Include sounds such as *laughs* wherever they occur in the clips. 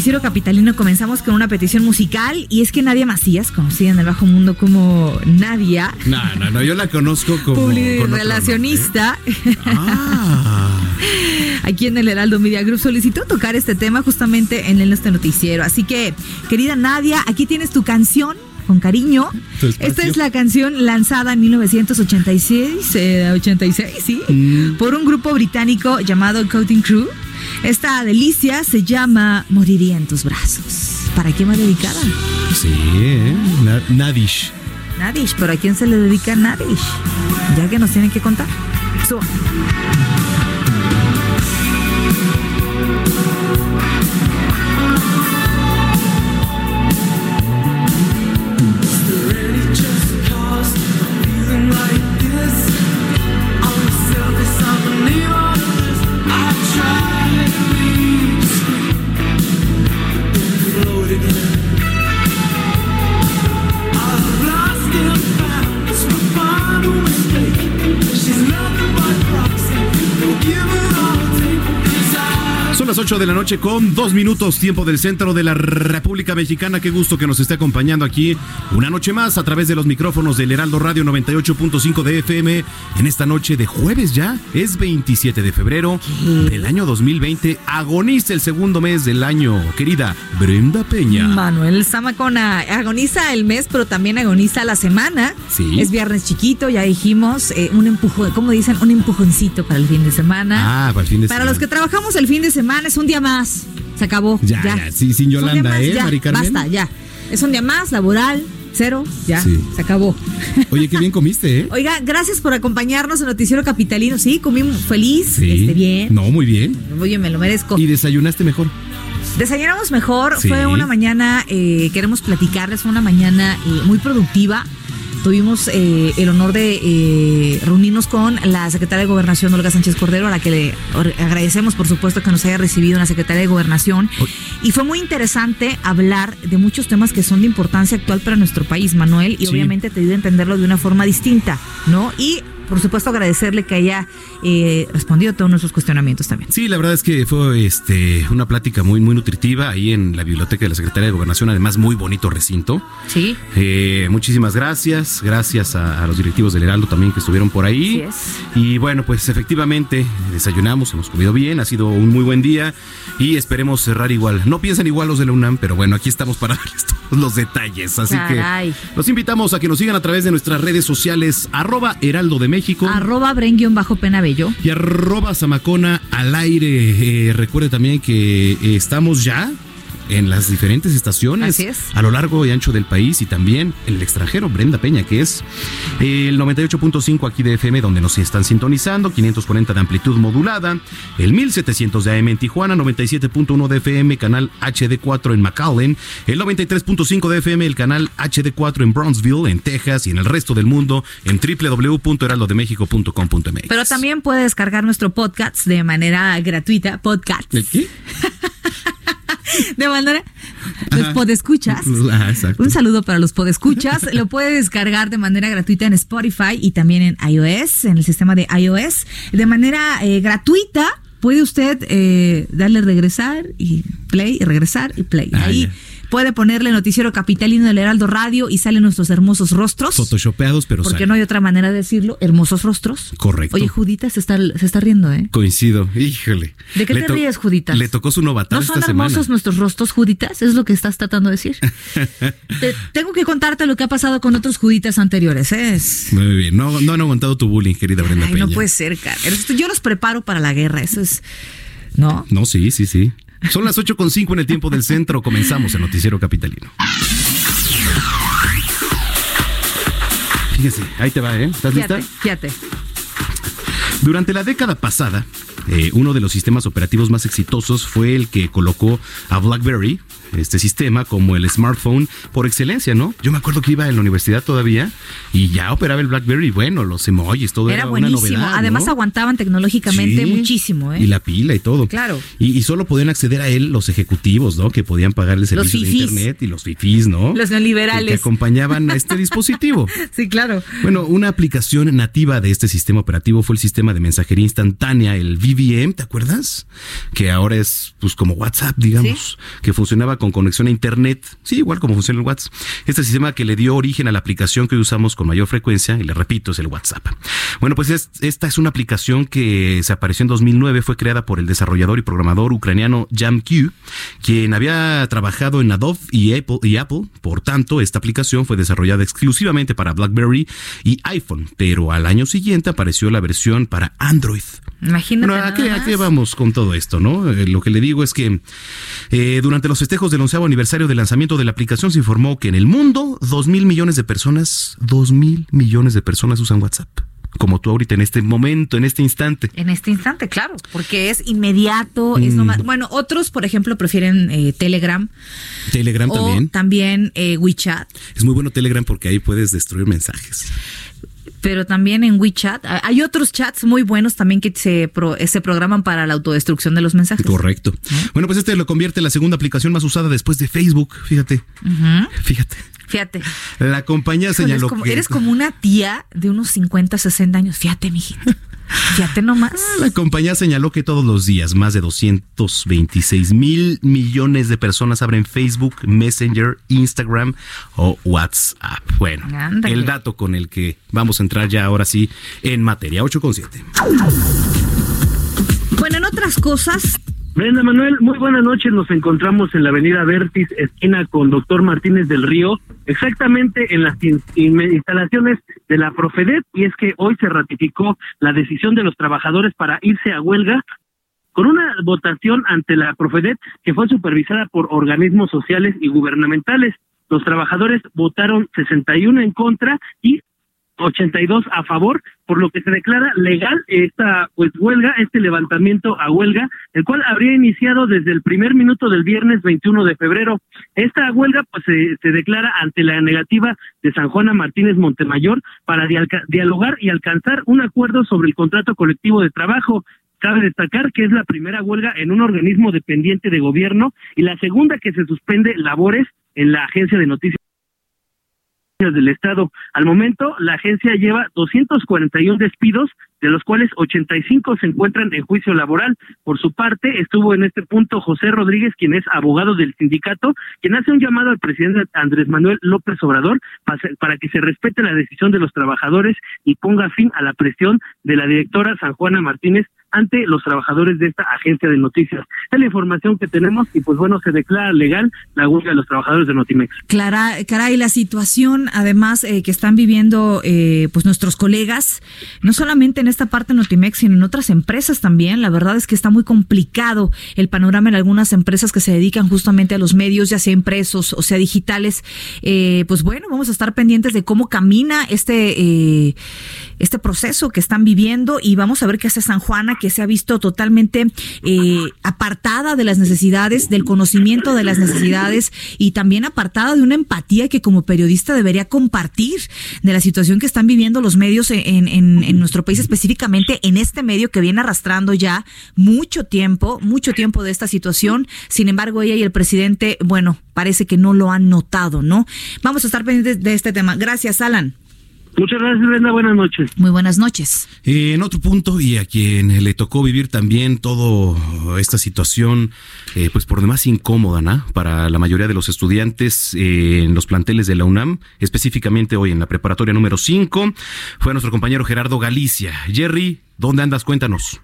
Noticiero Capitalino comenzamos con una petición musical y es que Nadia Macías, conocida en el bajo mundo como Nadia, No, no, no, yo la conozco como. con otro relacionista, nombre. Ah. *laughs* aquí en el Heraldo Media Group, solicitó tocar este tema justamente en el este noticiero. Así que, querida Nadia, aquí tienes tu canción. Con cariño. Esta es la canción lanzada en 1986, eh, 86, sí, Mm. por un grupo británico llamado Coating Crew. Esta delicia se llama Moriría en tus brazos. ¿Para quién va dedicada? Sí, ¿eh? Na- Nadish. Nadish, pero ¿a quién se le dedica Nadish? Ya que nos tienen que contar. Suba. Las 8 de la noche con dos minutos, tiempo del centro de la República Mexicana. Qué gusto que nos esté acompañando aquí una noche más a través de los micrófonos del Heraldo Radio 98.5 de FM. En esta noche de jueves ya, es 27 de febrero del año 2020. Agoniza el segundo mes del año, querida Brenda Peña. Manuel Zamacona agoniza el mes, pero también agoniza la semana. Sí. Es viernes chiquito, ya dijimos, eh, un empujón, como dicen, un empujoncito para el fin de semana. Ah, para el fin de para semana. los que trabajamos el fin de semana es un día más. Se acabó. Ya, ya, sí, sin Yolanda, más, ¿eh, ya, Mari Carmen? Basta, ya. Es un día más, laboral, cero, ya, Sí. se acabó. Oye, qué bien comiste, ¿eh? *laughs* Oiga, gracias por acompañarnos en Noticiero Capitalino. Sí, comí feliz, Sí. este, bien. No, muy bien. Oye, me lo merezco. Y desayunaste mejor. Desayunamos mejor, Sí. fue una mañana, eh, queremos platicarles, fue una mañana eh, muy productiva. Tuvimos eh, el honor de eh, reunirnos con la secretaria de Gobernación, Olga Sánchez Cordero, a la que le agradecemos, por supuesto, que nos haya recibido en la Secretaría de Gobernación. Y fue muy interesante hablar de muchos temas que son de importancia actual para nuestro país, Manuel, y Sí. obviamente te ayuda a entenderlo de una forma distinta, ¿no? Y, por supuesto, agradecerle que haya eh, respondido a todos nuestros cuestionamientos también. Sí, la verdad es que fue este una plática muy muy nutritiva ahí en la biblioteca de la Secretaría de Gobernación, además muy bonito recinto. Sí. Eh, muchísimas gracias, gracias a, a los directivos del Heraldo también que estuvieron por ahí. Así Y bueno, pues efectivamente desayunamos, hemos comido bien, ha sido un muy buen día y esperemos cerrar igual. No piensan igual los de la UNAM, pero bueno, aquí estamos para *laughs* darles todos los detalles. Así Caray. que los invitamos a que nos sigan a través de nuestras redes sociales, arroba Heraldo de México. Arroba Bren-Pena Bello. Y arroba Zamacona al aire. Eh, recuerde también que eh, estamos ya en las diferentes estaciones Así es. a lo largo y ancho del país y también en el extranjero. Brenda Peña, que es el 98.5 aquí de FM, donde nos están sintonizando, 540 de amplitud modulada, el 1700 de AM en Tijuana, 97.1 de FM, canal HD4 en McAllen, el 93.5 de FM, el canal HD4 en Brownsville, en Texas y en el resto del mundo en www.heraldodemexico.com.mx. Pero también puede descargar nuestro podcast de manera gratuita. Podcast. ¿El qué? *laughs* *laughs* De manera. Los Ajá. podescuchas. *laughs* Ah. Un saludo para los podescuchas. Lo puede descargar de manera gratuita en Spotify y también en iOS, en el sistema de iOS. De manera eh, gratuita puede usted eh, darle regresar y play y regresar y play. Ah, Ahí ya. Puede ponerle noticiero capitalino del Heraldo Radio y salen nuestros hermosos rostros. Photoshopeados, pero Porque no hay otra manera de decirlo. Hermosos rostros. Correcto. Oye, Judita se está, se está riendo, ¿eh? Coincido, híjole. ¿De qué Le te ríes, Judita? Le tocó su novatar ¿No esta son semana. hermosos nuestros rostros juditas? Es lo que estás tratando de decir. *laughs* Te- tengo que contarte lo que ha pasado con otros juditas anteriores. ¿eh? Muy bien, no, no han aguantado tu bullying, querida Brenda Ay, Peña. no puede ser, cara. Yo los preparo para la guerra. Eso es. ¿No? No, sí, sí, sí. Son las 8.5 en el tiempo del centro. Comenzamos el noticiero capitalino. Fíjese, ahí te va, ¿eh? ¿Estás lista? Fíjate, fíjate. Durante la década pasada, eh, uno de los sistemas operativos más exitosos fue el que colocó a BlackBerry, este sistema, como el smartphone por excelencia, ¿no? Yo me acuerdo que iba en la universidad todavía y ya operaba el BlackBerry, bueno, los emojis, todo era, Era una buenísimo. novedad. Además, ¿no? aguantaban tecnológicamente Sí. muchísimo, ¿eh? Y la pila y todo. Claro. Y, y solo podían acceder a él los ejecutivos, ¿no? Que podían pagar el servicio de internet y los fifís, ¿no? Los neoliberales. Que, que acompañaban a este dispositivo. *laughs* Sí, claro. Bueno, una aplicación nativa de este sistema operativo fue el sistema de mensajería instantánea, el VVM, ¿te acuerdas? Que ahora es pues como WhatsApp, digamos, que funcionaba con conexión a internet, sí, igual como funciona el WhatsApp. Este sistema que le dio origen a la aplicación que hoy usamos con mayor frecuencia, y le repito, es el WhatsApp. Bueno, pues es- esta es una aplicación que se apareció en 2009, fue creada por el desarrollador y programador ucraniano JamQ, quien había trabajado en Adobe y Apple. Por tanto, esta aplicación fue desarrollada exclusivamente para BlackBerry y iPhone, pero al año siguiente apareció la versión para Android. Imagínate. Bueno, ¿a qué, a qué vamos con todo esto, no? Eh, lo que le digo es que eh, durante los festejos del onceavo aniversario del lanzamiento de la aplicación se informó que en el mundo dos mil millones de personas, dos mil millones de personas usan WhatsApp. Como tú ahorita en este momento, en este instante. En este instante, claro, porque es inmediato, es Mm. nomás. Bueno, otros, por ejemplo, prefieren eh, Telegram Telegram o también. también eh, WeChat, Es muy bueno Telegram porque ahí puedes destruir mensajes. Pero también en WeChat ah, hay otros chats muy buenos también que se, pro- se programan para la autodestrucción de los mensajes. Correcto. Bueno, pues este lo convierte en la segunda aplicación más usada después de Facebook. Fíjate. Fíjate. Fíjate. La compañía Híjole, señaló es como- que eres como una tía de unos 50, 60 años. Fíjate, mijito. *laughs* Fíjate nomás. La compañía señaló que todos los días más de 226 mil millones de personas abren Facebook, Messenger, Instagram o WhatsApp. Bueno, Ándale. el dato con el que vamos a entrar ya ahora sí en materia 8 con 7. Bueno, en otras cosas, Brenda Manuel, muy buenas noches. Nos encontramos en la avenida Vertis, esquina con doctor Martínez del Río, exactamente en las in- in- instalaciones de la Profedet. Y es que hoy se ratificó la decisión de los trabajadores para irse a huelga con una votación ante la Profedet que fue supervisada por organismos sociales y gubernamentales. Los trabajadores votaron 61 en contra y 82 a favor, por lo que se declara legal esta pues huelga, este levantamiento a huelga, el cual habría iniciado desde el primer minuto del viernes 21 de febrero. Esta huelga pues se, se declara ante la negativa de San Juana Martínez Montemayor para dialogar y alcanzar un acuerdo sobre el contrato colectivo de trabajo. Cabe destacar que es la primera huelga en un organismo dependiente de gobierno y la segunda que se suspende labores en la agencia de noticias del Estado. Al momento, la agencia lleva 241 despidos, de los cuales 85 se encuentran en juicio laboral. Por su parte, estuvo en este punto José Rodríguez, quien es abogado del sindicato, quien hace un llamado al presidente Andrés Manuel López Obrador pa- para que se respete la decisión de los trabajadores y ponga fin a la presión de la directora San Juana Martínez ante los trabajadores de esta agencia de noticias. Es la información que tenemos y pues bueno, se declara legal la huelga de los trabajadores de Notimex. Clara, caray, la situación además eh, que están viviendo eh, pues nuestros colegas, no solamente en esta parte de Notimex, sino en otras empresas también. La verdad es que está muy complicado el panorama en algunas empresas que se dedican justamente a los medios, ya sea impresos o sea digitales. Eh, pues bueno, vamos a estar pendientes de cómo camina este, eh, este proceso que están viviendo y vamos a ver qué hace San Juana, que se ha visto totalmente eh, apartada de las necesidades, del conocimiento de las necesidades y también apartada de una empatía que como periodista debería compartir de la situación que están viviendo los medios en, nuestro país, específicamente en este medio que viene arrastrando ya mucho tiempo, mucho tiempo de esta situación. Sin embargo, ella y el presidente, bueno, parece que no lo han notado, ¿no? Vamos a estar pendientes de este tema. Gracias, Alan. Muchas gracias, Brenda. Buenas noches. Muy buenas noches. Eh, en otro punto, y a quien le tocó vivir también toda esta situación, eh, pues por demás incómoda, ¿no? Para la mayoría de los estudiantes eh, en los planteles de la UNAM, específicamente hoy en la preparatoria número 5, fue nuestro compañero Gerardo Galicia. Jerry, ¿dónde andas? Cuéntanos.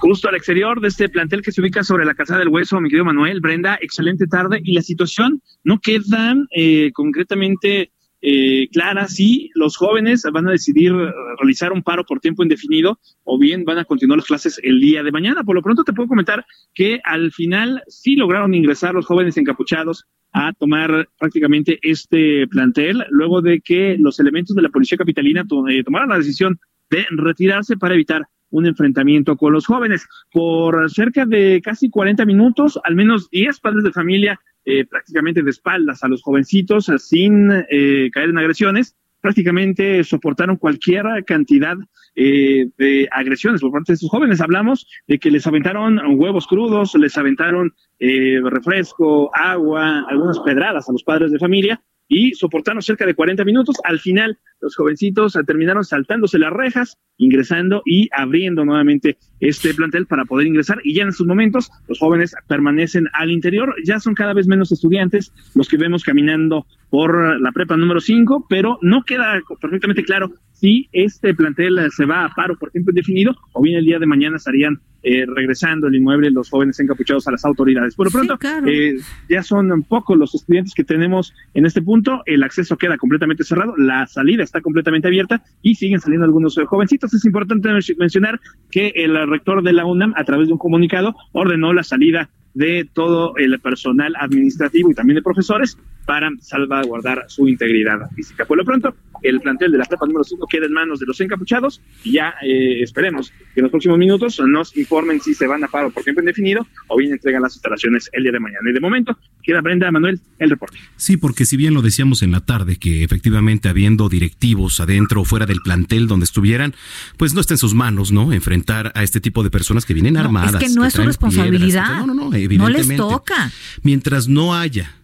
Justo al exterior de este plantel que se ubica sobre la Casa del Hueso, mi querido Manuel, Brenda, excelente tarde. Y la situación no queda eh, concretamente eh, clara si los jóvenes van a decidir realizar un paro por tiempo indefinido o bien van a continuar las clases el día de mañana. Por lo pronto te puedo comentar que al final sí lograron ingresar los jóvenes encapuchados a tomar prácticamente este plantel, luego de que los elementos de la policía capitalina eh, tomaron la decisión de retirarse para evitar un enfrentamiento con los jóvenes. Por cerca de casi 40 minutos, al menos 10 padres de familia eh, prácticamente de espaldas a los jovencitos sin eh, caer en agresiones, prácticamente soportaron cualquier cantidad eh, de agresiones por parte de estos jóvenes. Hablamos de que les aventaron huevos crudos, les aventaron eh, refresco, agua, algunas pedradas a los padres de familia y soportaron cerca de 40 minutos. Al final, los jovencitos terminaron saltándose las rejas, ingresando y abriendo nuevamente este plantel para poder ingresar. Y ya en estos momentos, los jóvenes permanecen al interior. Ya son cada vez menos estudiantes los que vemos caminando por la prepa número 5, pero no queda perfectamente claro si este plantel se va a paro por tiempo indefinido o bien el día de mañana estarían eh, regresando el inmueble los jóvenes encapuchados a las autoridades. Por lo pronto, Sí, claro. eh, ya son pocos los estudiantes que tenemos en este punto, el acceso queda completamente cerrado, la salida está completamente abierta y siguen saliendo algunos eh, jovencitos. Es importante men- mencionar que el rector de la UNAM, a través de un comunicado, ordenó la salida de todo el personal administrativo y también de profesores para salvaguardar su integridad física. Por lo pronto, el plantel de la prepa número 5 queda en manos de los encapuchados y ya eh, esperemos que en los próximos minutos nos informen si se van a paro por tiempo indefinido o bien entregan las instalaciones el día de mañana. Y de momento, queda Brenda Manuel el reporte. Sí, porque si bien lo decíamos en la tarde, que efectivamente habiendo directivos adentro o fuera del plantel donde estuvieran, pues no está en sus manos, ¿no? Enfrentar a este tipo de personas que vienen No, armadas. es que no es su responsabilidad. piedras, que- no, no, no, No les toca. Mientras no haya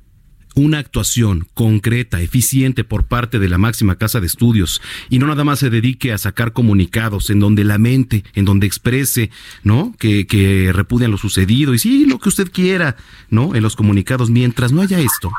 una actuación concreta, eficiente por parte de la máxima casa de estudios y no nada más se dedique a sacar comunicados en donde lamente, en donde exprese, ¿no? Que, que repudian lo sucedido y sí, lo que usted quiera, ¿no? En los comunicados, mientras no haya esto.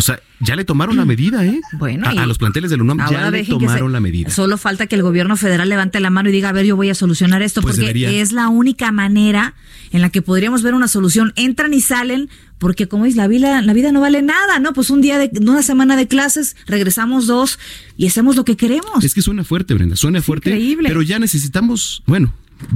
O sea, ya le tomaron la medida, ¿eh? Bueno, a, los planteles del UNAM ya le tomaron se- la medida. Solo falta que el gobierno federal levante la mano y diga, a ver, yo voy a solucionar esto, Pues porque debería. es la única manera en la que podríamos ver una solución. Entran y salen, porque como es, la vida, la vida no vale nada, ¿no? Pues un día de, una semana de clases, regresamos dos y hacemos lo que queremos. Es que suena fuerte, Brenda, suena fuerte. increíble. Pero ya necesitamos, bueno,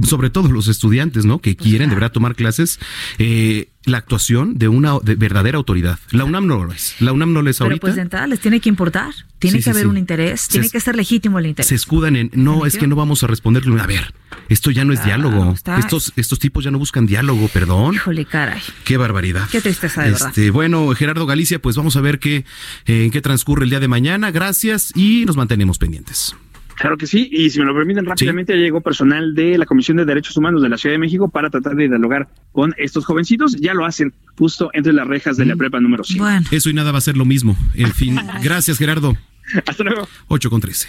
sobre todo los estudiantes, ¿no? Que quieren de verdad tomar clases, eh, la actuación de una de verdadera autoridad. La UNAM no lo es. La UNAM no lo es Pero ahorita. pues de entrada les tiene que importar, tiene Sí, que sí, haber sí. un interés, Se tiene que ser legítimo el interés. se escudan en no es que no vamos a responderle a ver esto ya no es diálogo está- estos estos tipos ya no buscan diálogo perdón Híjole, caray. qué barbaridad Qué tristeza, de verdad. este bueno Gerardo Galicia pues vamos a ver qué eh, en qué transcurre el día de mañana gracias y nos mantenemos pendientes Claro que sí, y si me lo permiten rápidamente, ya llegó personal de la Comisión de Derechos Humanos de la Ciudad de México para tratar de dialogar con estos jovencitos. Ya lo hacen justo entre las rejas de la prepa número 5. Bueno, eso y nada va a ser lo mismo. En fin. *laughs* Gracias Gerardo. Hasta luego. 8 con 13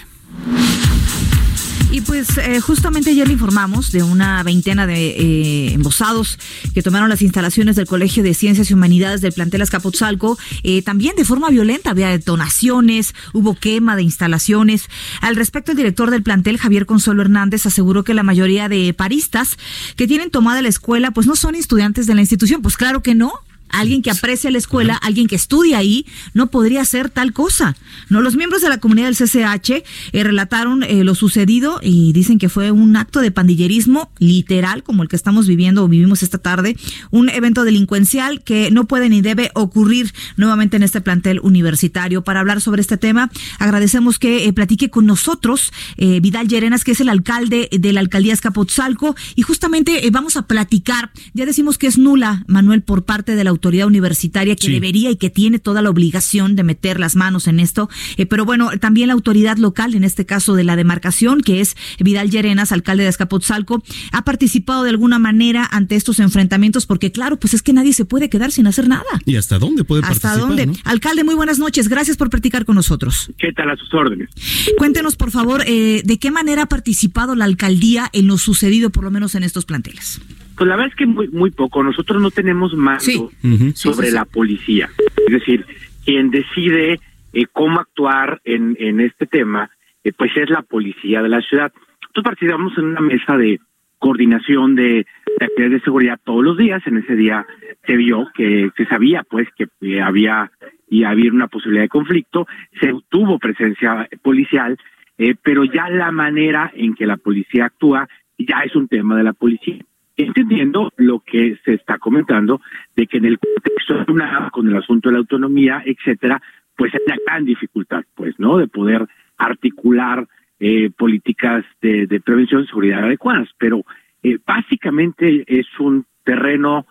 Y pues eh, justamente ayer le informamos de una veintena de eh, embosados que tomaron las instalaciones del Colegio de Ciencias y Humanidades del plantel Azcapotzalco, eh, también de forma violenta, había detonaciones, hubo quema de instalaciones. Al respecto, el director del plantel, Javier Consuelo Hernández, aseguró que la mayoría de paristas que tienen tomada la escuela, pues no son estudiantes de la institución. Pues claro que no, Alguien que aprecia la escuela, alguien que estudia ahí, no podría hacer tal cosa. No, los miembros de la comunidad del CCH eh, relataron eh, lo sucedido y dicen que fue un acto de pandillerismo literal, como el que estamos viviendo o vivimos esta tarde, un evento delincuencial que no puede ni debe ocurrir nuevamente en este plantel universitario. Para hablar sobre este tema, agradecemos que eh, platique con nosotros Vidal Llerenas, que es el alcalde de la alcaldía Escapotzalco, y justamente vamos a platicar. Ya decimos que es nula, Manuel, por parte de la autoridad universitaria que Sí. debería y que tiene toda la obligación de meter las manos en esto. Eh, pero bueno, también la autoridad local, en este caso de la demarcación, que es Vidal Llerenas, alcalde de Azcapotzalco, ha participado de alguna manera ante estos enfrentamientos, porque claro, pues es que nadie se puede quedar sin hacer nada. ¿Y hasta dónde puede ¿Hasta participar? dónde? no? Alcalde, muy buenas noches. Gracias por platicar con nosotros. ¿Qué tal a sus órdenes? Cuéntenos, por favor, eh, de qué manera ha participado la alcaldía en lo sucedido, por lo menos en estos planteles. Pues la verdad es que muy, muy poco. Nosotros no tenemos mando Sí. Sobre sí, sí. la policía. Es decir, quien decide eh, cómo actuar en, en este tema, eh, pues es la policía de la ciudad. Nosotros participamos en una mesa de coordinación de, de actividades de seguridad todos los días. En ese día se vio que se sabía, pues, que eh, había y había una posibilidad de conflicto. Se tuvo presencia policial, eh, pero ya la manera en que la policía actúa ya es un tema de la policía entendiendo lo que se está comentando de que en el contexto de una con el asunto de la autonomía, etcétera, pues hay una gran dificultad, pues, ¿no? De poder articular eh, políticas de, de prevención y seguridad adecuadas, pero eh, básicamente es un terreno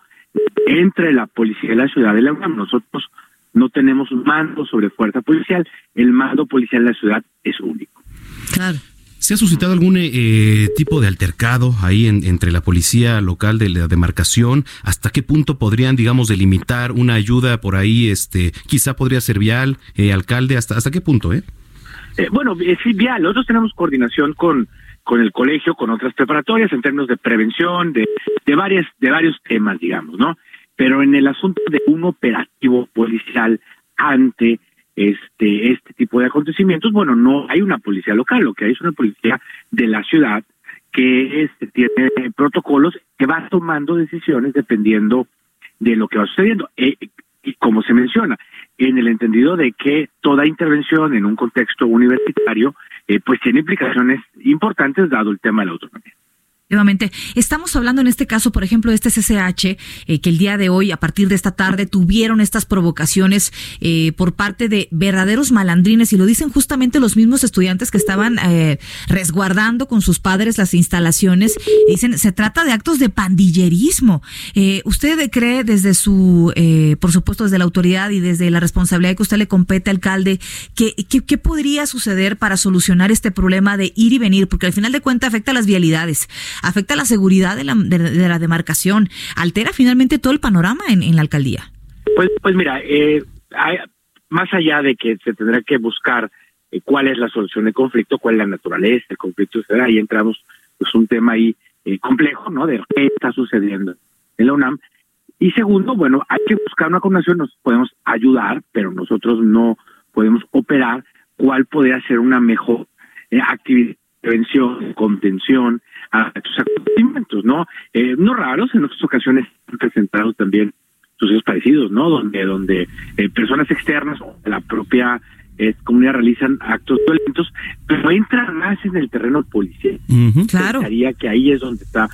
entre la policía y la ciudad de la UNAM. Nosotros no tenemos un mando sobre fuerza policial, el mando policial de la ciudad es único. Claro. ¿Se ha suscitado algún eh, tipo de altercado ahí en- entre la policía local de la demarcación? ¿Hasta qué punto podrían, digamos, delimitar una ayuda por ahí? Este, quizá podría ser vial, eh, alcalde, ¿hasta, hasta qué punto, eh? Eh, bueno, es vial. Nosotros tenemos coordinación con con el colegio, con otras preparatorias en términos de prevención, de, de varias de varios temas, digamos, ¿no? Pero en el asunto de un operativo policial ante este este tipo de acontecimientos, bueno, no hay una policía local, lo que hay es una policía de la ciudad que este, tiene protocolos que va tomando decisiones dependiendo de lo que va sucediendo. Eh, y como se menciona, en el entendido de que toda intervención en un contexto universitario, eh, pues tiene implicaciones importantes dado el tema de la autonomía. Efectivamente. Estamos hablando en este caso, por ejemplo, de este CCH, eh, que el día de hoy, a partir de esta tarde, tuvieron estas provocaciones eh, por parte de verdaderos malandrines, y lo dicen justamente los mismos estudiantes que estaban eh, resguardando con sus padres las instalaciones. Dicen, se trata de actos de pandillerismo. Eh, ¿Usted cree desde su, eh, por supuesto, desde la autoridad y desde la responsabilidad que usted le compete, alcalde, que, que- qué podría suceder para solucionar este problema de ir y venir? Porque al final de cuentas afecta a las vialidades, afecta la seguridad de la, de, la demarcación, altera finalmente todo el panorama en, la alcaldía. Pues, pues mira, eh, hay- más allá de que se tendrá que buscar eh, cuál es la solución del conflicto, cuál es la naturaleza del conflicto, etcétera, ahí entramos, pues un tema ahí eh, complejo, ¿no? De qué está sucediendo en la UNAM. Y segundo, bueno, hay que buscar una coordinación, nos podemos ayudar, pero nosotros no podemos operar cuál podría ser una mejor eh, actividad prevención, contención a estos acontecimientos, ¿no? Eh, no raros, en otras ocasiones han presentado también sucesos parecidos, ¿no? Donde donde eh, personas externas o la propia eh, comunidad realizan actos violentos, pero entran más en el terreno policial. Claro. Pensaría que ahí es donde está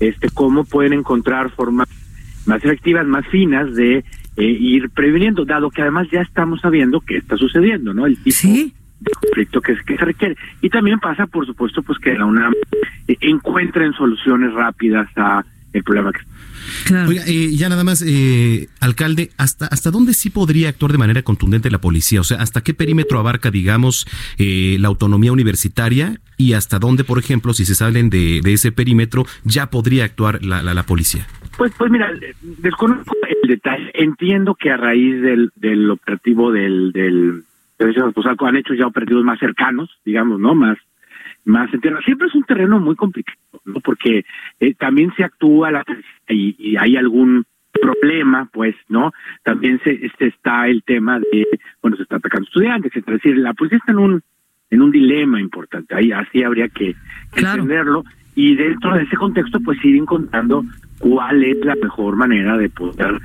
este cómo pueden encontrar formas más efectivas, más finas de eh, ir previniendo, dado que además ya estamos sabiendo qué está sucediendo, ¿no? El tipo Sí. De conflicto que, que se requiere. Y también pasa, por supuesto, pues que la UNAM eh, encuentren soluciones rápidas a el problema que Claro. Oiga, eh, ya nada más, eh, alcalde, ¿hasta, ¿hasta dónde sí podría actuar de manera contundente la policía? O sea, ¿hasta qué perímetro abarca, digamos, eh, la autonomía universitaria y hasta dónde, por ejemplo, si se salen de, de ese perímetro, ya podría actuar la, la, la policía? Pues, pues mira, desconozco el detalle. Entiendo que a raíz del, del operativo del, del Servicio Esposalco han hecho ya operativos más cercanos, digamos, ¿no? Más más en tierra. Siempre es un terreno muy complicado, ¿no? Porque eh, también se actúa la y, y hay algún problema, pues, ¿no? También se este está el tema de, bueno, se está atacando estudiantes, es decir, la policía está en un en un dilema importante. Ahí así habría que entenderlo y dentro de ese contexto, pues ir encontrando cuál es la mejor manera de poder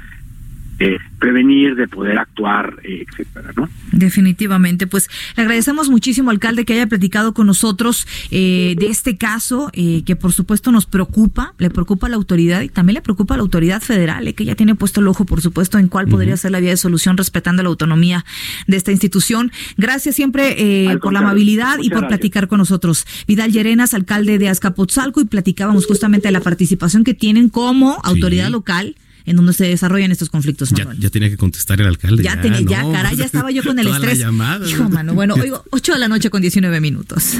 eh, prevenir, de poder actuar, eh, etcétera, ¿no? Definitivamente, pues le agradecemos muchísimo, alcalde, que haya platicado con nosotros eh, de este caso, eh, que por supuesto nos preocupa, le preocupa a la autoridad y también le preocupa a la autoridad federal, eh, que ya tiene puesto el ojo, por supuesto, en cuál podría ser la vía de solución respetando la autonomía de esta institución. Gracias siempre eh, por la amabilidad y por gracias. platicar con nosotros. Vidal Llerenas, alcalde de Azcapotzalco, y platicábamos justamente de la participación que tienen como autoridad local en donde se desarrollan estos conflictos. Ya, ya tenía que contestar el alcalde. Ya, tenía, ya, caray, ya estaba yo con el toda la estrés. llamada. Hijo, mano. Bueno, *laughs* oigo, 8 de la noche con 19 minutos.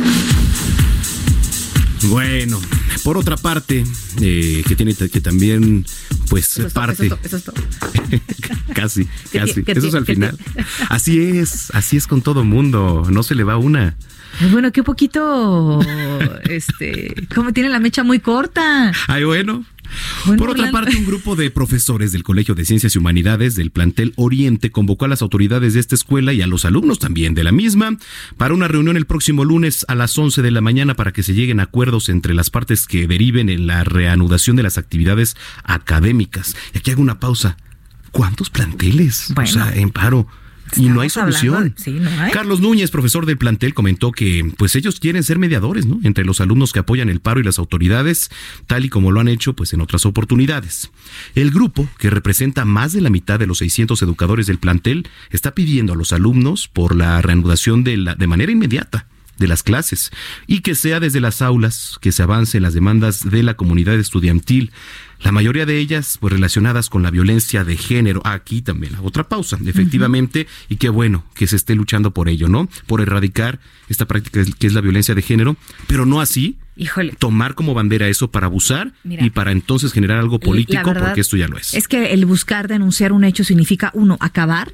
Bueno, por otra parte, eh, que tiene que también, pues, Eso parte. eso es todo, eso es todo. *laughs* casi, ¿Qué casi. Eso es al final. *laughs* Así es, así es con todo mundo. No se le va una. Ay, Bueno, qué poquito, este, como tiene la mecha muy corta. Ay, bueno. Bueno, Por otra Orlando. parte, un grupo de profesores del Colegio de Ciencias y Humanidades del plantel Oriente convocó a las autoridades de esta escuela y a los alumnos también de la misma para una reunión el próximo lunes a las 11 de la mañana para que se lleguen a acuerdos entre las partes que deriven en la reanudación de las actividades académicas. Y aquí hago una pausa. ¿Cuántos planteles? Bueno. o sea, en paro. Y no hay solución. hablando de- sí, no hay. Carlos Núñez, profesor del plantel, comentó que pues ellos quieren ser mediadores, ¿no? Entre los alumnos que apoyan el paro y las autoridades, tal y como lo han hecho pues en otras oportunidades. El grupo, que representa más de la mitad de los 600 educadores del plantel, está pidiendo a los alumnos por la reanudación de la de manera inmediata de las clases y que sea desde las aulas que se avance en las demandas de la comunidad estudiantil, la mayoría de ellas pues relacionadas con la violencia de género. Aquí también otra pausa, efectivamente, y qué bueno que se esté luchando por ello, ¿no? Por erradicar esta práctica que es la violencia de género, pero no así Híjole. tomar como bandera eso para abusar Mira. y para entonces generar algo político, porque esto ya lo es. Es que el buscar denunciar un hecho significa, uno, acabar.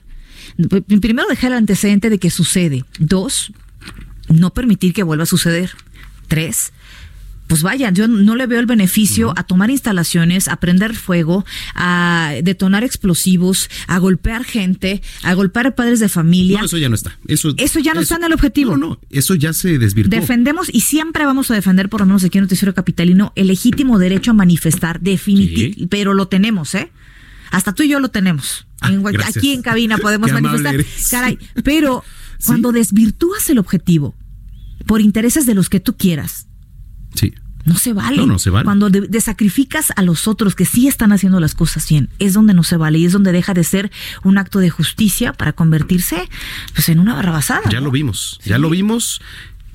Primero, dejar el antecedente de que sucede. Dos, no permitir que vuelva a suceder. Tres, pues vaya, yo no le veo el beneficio a tomar instalaciones, a prender fuego, a detonar explosivos, a golpear gente, a golpear a padres de familia. No, eso ya no está. Eso, Eso ya no está en el objetivo. No, no, eso ya se desvirtuó. Defendemos y siempre vamos a defender, por lo menos aquí en Noticiero Capitalino, el legítimo derecho a manifestar, definitivamente, Sí. pero lo tenemos, ¿eh? Hasta tú y yo lo tenemos. Ah, En- aquí en cabina podemos *laughs* manifestar. Caray, pero Sí. cuando desvirtúas el objetivo por intereses de los que tú quieras, Sí. no se vale. No, no se vale. Cuando de- desacrificas a los otros que sí están haciendo las cosas bien, es donde no se vale y es donde deja de ser un acto de justicia para convertirse pues en una barrabasada. Ya ¿no? lo vimos, ya lo vimos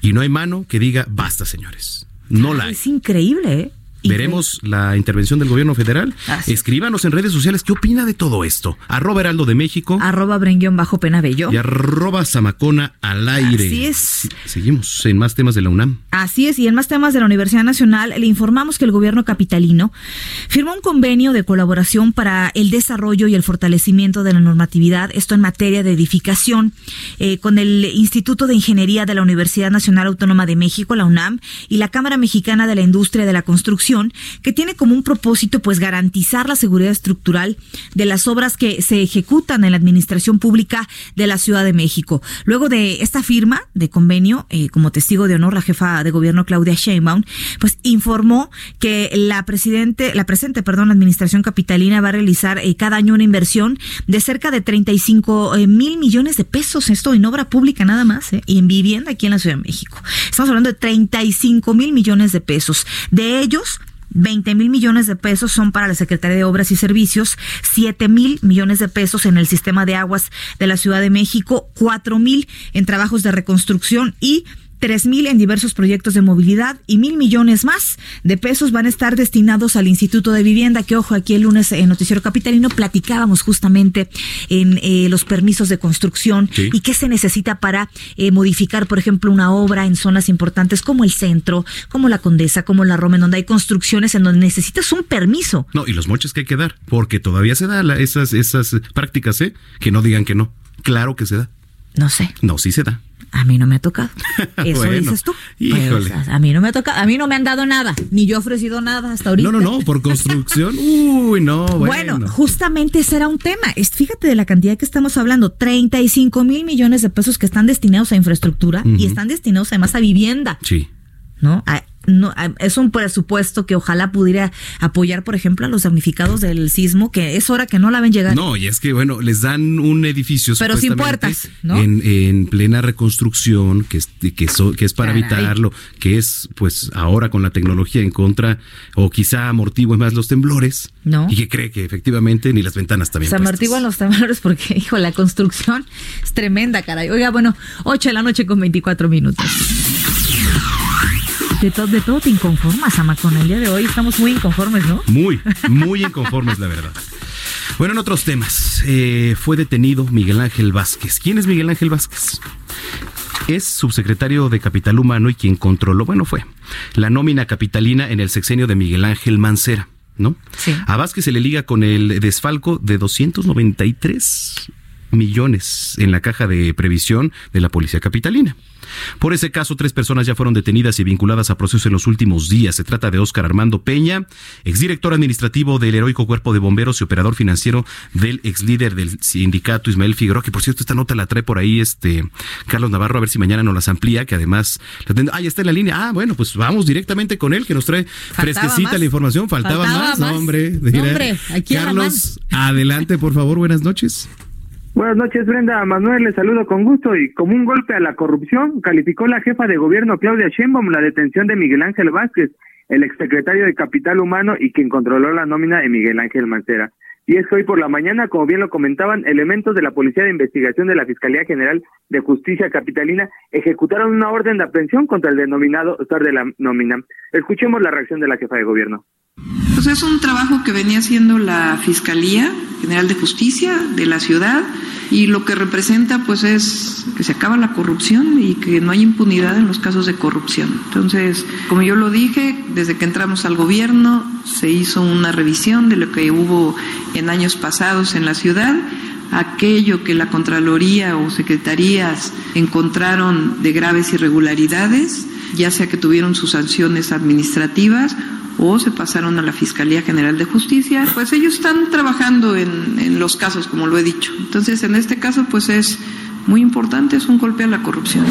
y no hay mano que diga basta, señores. No la hay. Es increíble, ¿eh? Veremos la intervención del gobierno federal. Así es. Escríbanos en redes sociales qué opina de todo esto. Arroba Heraldo de México Arroba Brenguión bajo penabello. y arroba Zamacona al aire. Así es. Seguimos en más temas de la UNAM. Así es, y en más temas de la Universidad Nacional, le informamos que el gobierno capitalino firmó un convenio de colaboración para el desarrollo y el fortalecimiento de la normatividad, esto en materia de edificación, eh, con el Instituto de Ingeniería de la Universidad Nacional Autónoma de México, la UNAM, y la Cámara Mexicana de la Industria de la Construcción, que tiene como un propósito, pues, garantizar la seguridad estructural de las obras que se ejecutan en la administración pública de la Ciudad de México. Luego de esta firma de convenio, eh, como testigo de honor, la jefa de gobierno Claudia Sheinbaum, pues informó que la presidente, la presente, perdón, la administración capitalina va a realizar eh, cada año una inversión de cerca de 35 eh, mil millones de pesos, esto en obra pública nada más, eh, y en vivienda aquí en la Ciudad de México. Estamos hablando de 35 mil millones de pesos. De ellos, 20 mil millones de pesos son para la Secretaría de Obras y Servicios, 7 mil millones de pesos en el sistema de aguas de la Ciudad de México, 4 mil en trabajos de reconstrucción y tres mil en diversos proyectos de movilidad y mil millones más de pesos van a estar destinados al Instituto de Vivienda, que ojo, aquí el lunes en Noticiero Capitalino platicábamos justamente en eh, los permisos de construcción Sí. y qué se necesita para eh, modificar, por ejemplo, una obra en zonas importantes como el centro, como la Condesa, como la Roma, en donde hay construcciones en donde necesitas un permiso. No, y los moches que hay que dar, porque todavía se da la- esas, esas prácticas, ¿eh? Que no digan que no. Claro que se da. No sé. No, sí se da. A mí no me ha tocado. *laughs* Eso Bueno, dices tú. Pero, híjole. o sea, a mí no me ha tocado, a mí no me han dado nada, ni yo he ofrecido nada hasta ahorita. No, no, no, por construcción. *laughs* Uy, no, bueno. Bueno, justamente ese era un tema. Es, fíjate de la cantidad que estamos hablando, 35 mil millones de pesos que están destinados a infraestructura y están destinados además a vivienda, Sí. ¿no? A- no, a- es un presupuesto que ojalá pudiera apoyar, por ejemplo, a los damnificados del sismo, que es hora que no la ven llegar. No, y es que, bueno, les dan un edificio. Pero sin puertas, ¿no? En, en plena reconstrucción, que es, que, so- que es para Caray. evitarlo, que es, pues, ahora con la tecnología en contra, o quizá amortigüe más los temblores. No. Y que cree que efectivamente ni las ventanas también. Se amortiguan los temblores porque, *laughs* hijo, la construcción es tremenda, caray. Oiga, bueno, 8 de la noche con 24 minutos. De, to- de todo te inconformas, Ama, con el día de hoy estamos muy inconformes, ¿no? Muy, *laughs* muy inconformes, la verdad. Bueno, en otros temas, eh, fue detenido Miguel Ángel Vázquez. ¿Quién es Miguel Ángel Vázquez? Es subsecretario de Capital Humano y quien controló, bueno, fue la nómina capitalina en el sexenio de Miguel Ángel Mancera, ¿no? Sí. A Vázquez se le liga con el desfalco de 293 millones en la caja de previsión de la Policía Capitalina. Por ese caso, tres personas ya fueron detenidas y vinculadas a proceso en los últimos días. Se trata de Óscar Armando Peña, exdirector administrativo del heroico cuerpo de bomberos y operador financiero del exlíder del sindicato Ismael Figueroa, que por cierto esta nota la trae por ahí este Carlos Navarro, a ver si mañana nos las amplía, que además ah, ya está en la línea. Ah, bueno, pues vamos directamente con él, que nos trae fresquecita más. la información. Faltaba, Faltaba más, más. No, hombre. No, hombre, aquí Carlos, adelante, por favor, buenas noches. Buenas noches, Brenda. Manuel, le saludo con gusto y como un golpe a la corrupción, calificó la jefa de gobierno Claudia Sheinbaum la detención de Miguel Ángel Vázquez, el exsecretario de Capital Humano y quien controló la nómina de Miguel Ángel Mancera. Y es que hoy por la mañana, como bien lo comentaban, elementos de la Policía de Investigación de la Fiscalía General de Justicia Capitalina ejecutaron una orden de aprehensión contra el denominado autor de la nómina. Escuchemos la reacción de la jefa de gobierno. Pues es un trabajo que venía haciendo la Fiscalía General de Justicia de la ciudad y lo que representa pues es que se acaba la corrupción y que no hay impunidad en los casos de corrupción. Entonces, como yo lo dije, desde que entramos al gobierno se hizo una revisión de lo que hubo en años pasados en la ciudad aquello que la Contraloría o secretarías encontraron de graves irregularidades, ya sea que tuvieron sus sanciones administrativas o se pasaron a la Fiscalía General de Justicia, pues ellos están trabajando en, en los casos, como lo he dicho. Entonces, en este caso, pues es muy importante, es un golpe a la corrupción.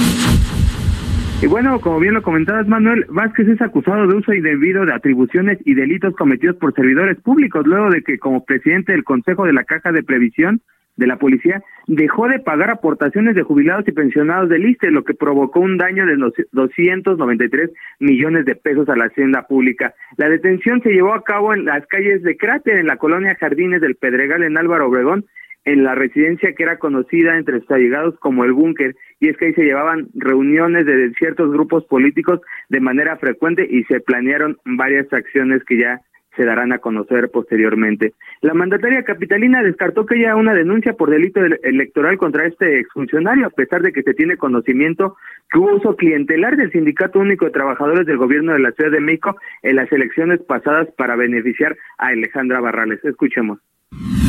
Y bueno, como bien lo comentabas, Manuel, Vázquez es acusado de uso indebido de atribuciones y delitos cometidos por servidores públicos, luego de que como presidente del Consejo de la Caja de Previsión de la Policía dejó de pagar aportaciones de jubilados y pensionados del ISTE, lo que provocó un daño de 293 millones de pesos a la hacienda pública. La detención se llevó a cabo en las calles de Cráter, en la colonia Jardines del Pedregal, en Álvaro Obregón, en la residencia que era conocida entre sus allegados como el búnker, y es que ahí se llevaban reuniones de ciertos grupos políticos de manera frecuente y se planearon varias acciones que ya se darán a conocer posteriormente. La mandataria capitalina descartó que haya una denuncia por delito ele- electoral contra este exfuncionario, a pesar de que se tiene conocimiento que hubo uso clientelar del Sindicato Único de Trabajadores del Gobierno de la Ciudad de México en las elecciones pasadas para beneficiar a Alejandra Barrales. Escuchemos.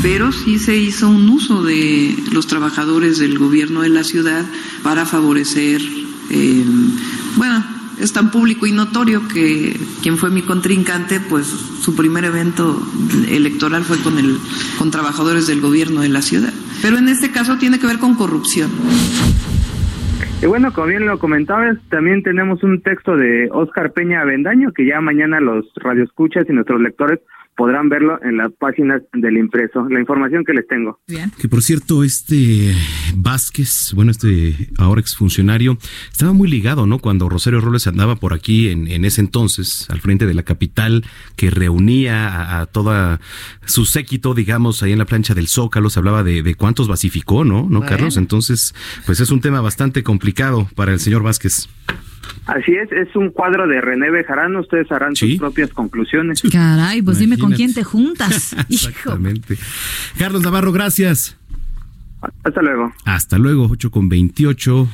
pero sí se hizo un uso de los trabajadores del gobierno de la ciudad para favorecer, eh, bueno, es tan público y notorio que quien fue mi contrincante, pues su primer evento electoral fue con el con trabajadores del gobierno de la ciudad. Pero en este caso tiene que ver con corrupción. Y bueno, como bien lo comentabas, también tenemos un texto de Óscar Peña Avendaño que ya mañana los radioescuchas y nuestros lectores podrán verlo en las páginas del impreso. La información que les tengo. Que por cierto, este Vázquez, bueno, este ahora exfuncionario, estaba muy ligado, ¿no? Cuando Rosario Robles andaba por aquí en, en ese entonces, al frente de la capital, que reunía a, a toda su séquito, digamos, ahí en la plancha del Zócalo, se hablaba de, de cuántos basificó, ¿no? ¿No, Bueno. Carlos? Entonces, pues es un tema bastante complicado para el señor Vázquez. Así es, es un cuadro de René Bejarano. Ustedes harán sus propias conclusiones. Caray, pues dime con quién te juntas. *laughs* Hijo. Exactamente. Carlos Navarro, gracias. Hasta luego. Hasta luego, 8 con 28.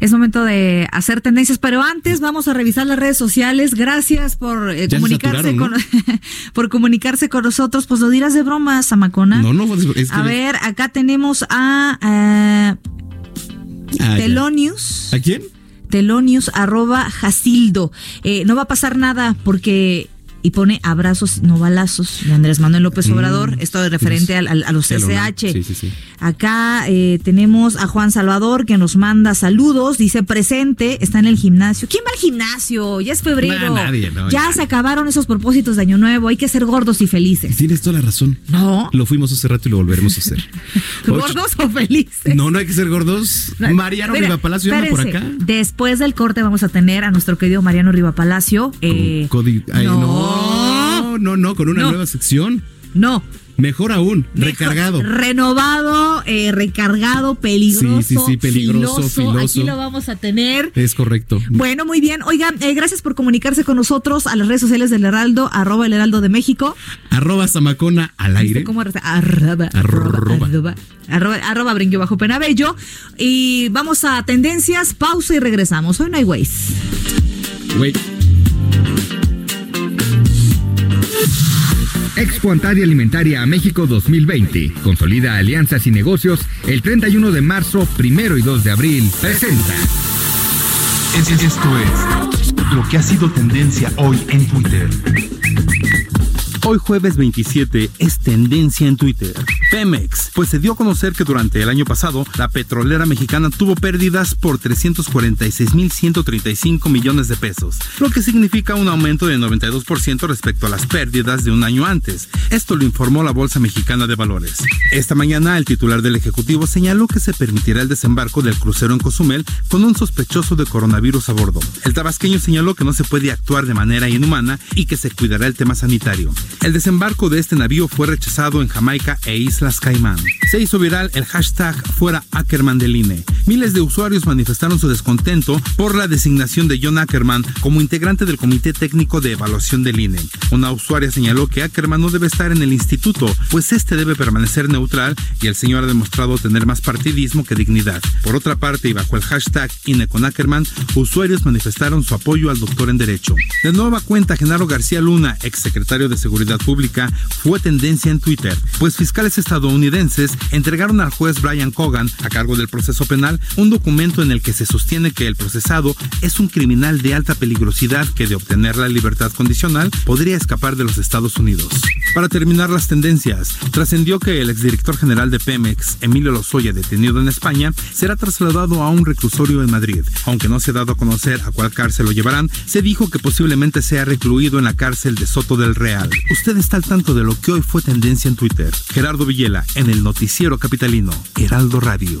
Es momento de hacer tendencias, pero antes vamos a revisar las redes sociales. Gracias por eh, comunicarse con *laughs* por comunicarse con nosotros. Pues lo dirás de broma, Samacona. No, no, es que- A ver, acá tenemos a, eh, Ah, ya. Telonius. ¿A quién? Telonius arroba Jasildo. Eh, no va a pasar nada porque. Y pone abrazos, no balazos, de Andrés Manuel López Mm. Obrador. Esto es referente al- a, los SH. Sí, sí, sí. Acá eh, tenemos a Juan Salvador que nos manda saludos. Dice presente, está en el gimnasio. ¿Quién va al gimnasio? Ya es febrero. Nah, nadie, no, ya, ya. se acabaron esos propósitos de Año Nuevo. Hay que ser gordos y felices. Tienes toda la razón. No. Lo fuimos hace rato y lo volveremos a hacer. *laughs* ¿Gordos o felices? No, no hay que ser gordos. No, Mariano Riva Palacio anda por acá. Después del corte vamos a tener a nuestro querido Mariano Riva Palacio. Eh, Codi- Ay, no. no, no, no, con una No. nueva sección. no. Mejor aún, Mejor- recargado. Renovado, eh, recargado, peligroso. Sí, sí, sí, peligroso, filoso. Aquí lo vamos a tener. Es correcto. Bueno, muy bien. Oigan, eh, gracias por comunicarse con nosotros a las redes sociales del Heraldo, arroba el Heraldo de México. Arroba Zamacona al aire. ¿Viste ¿Cómo? arroba, arroba, Arroba. arroba, arroba, arroba brinquio bajo penabello. Y vamos a tendencias, pausa y regresamos. Hoy no hay ways. Güey. Expo Antaria Alimentaria a México 2020. Consolida alianzas y negocios el 31 de marzo, primero y 2 de abril. Presenta. Es- es- Esto es lo que ha sido tendencia hoy en Twitter. Hoy jueves 27 es tendencia en Twitter. Pemex, pues se dio a conocer que durante el año pasado la petrolera mexicana tuvo pérdidas por 346.135 millones de pesos, lo que significa un aumento de 92% respecto a las pérdidas de un año antes. Esto lo informó la Bolsa Mexicana de Valores. Esta mañana el titular del Ejecutivo señaló que se permitirá el desembarco del crucero en Cozumel con un sospechoso de coronavirus a bordo. El tabasqueño señaló que no se puede actuar de manera inhumana y que se cuidará el tema sanitario. El desembarco de este navío fue rechazado en Jamaica e Islas Caimán. Se hizo viral el hashtag fuera Ackerman del INE. Miles de usuarios manifestaron su descontento por la designación de John Ackerman como integrante del Comité Técnico de Evaluación del INE. Una usuaria señaló que Ackerman no debe estar en el instituto, pues este debe permanecer neutral y el señor ha demostrado tener más partidismo que dignidad. Por otra parte, y bajo el hashtag INE con Ackerman, usuarios manifestaron su apoyo al doctor en Derecho. De nueva cuenta, Genaro García Luna, exsecretario de Seguridad Pública, fue tendencia en Twitter, pues fiscales estadounidenses entregaron al juez Brian Cogan, a cargo del proceso penal, un documento en el que se sostiene que el procesado es un criminal de alta peligrosidad que de obtener la libertad condicional podría escapar de los Estados Unidos. Para terminar las tendencias, trascendió que el exdirector general de Pemex, Emilio Lozoya, detenido en España, será trasladado a un reclusorio en Madrid. Aunque no se ha dado a conocer a cuál cárcel lo llevarán, se dijo que posiblemente sea recluido en la cárcel de Soto del Real. Usted está al tanto de lo que hoy fue tendencia en Twitter. Gerardo Villela, en el noticiero capitalino, Heraldo Radio.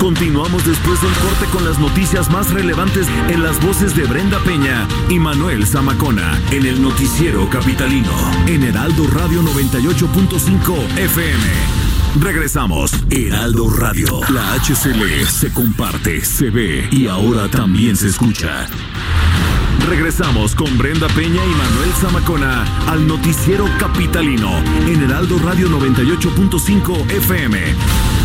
Continuamos después del corte con las noticias más relevantes en las voces de Brenda Peña y Manuel Zamacona en el noticiero capitalino en Heraldo Radio 98.5 FM. Regresamos. Heraldo Radio. La HCL se comparte, se ve y ahora también se escucha. Regresamos con Brenda Peña y Manuel Zamacona al noticiero capitalino en Heraldo Radio 98.5 FM.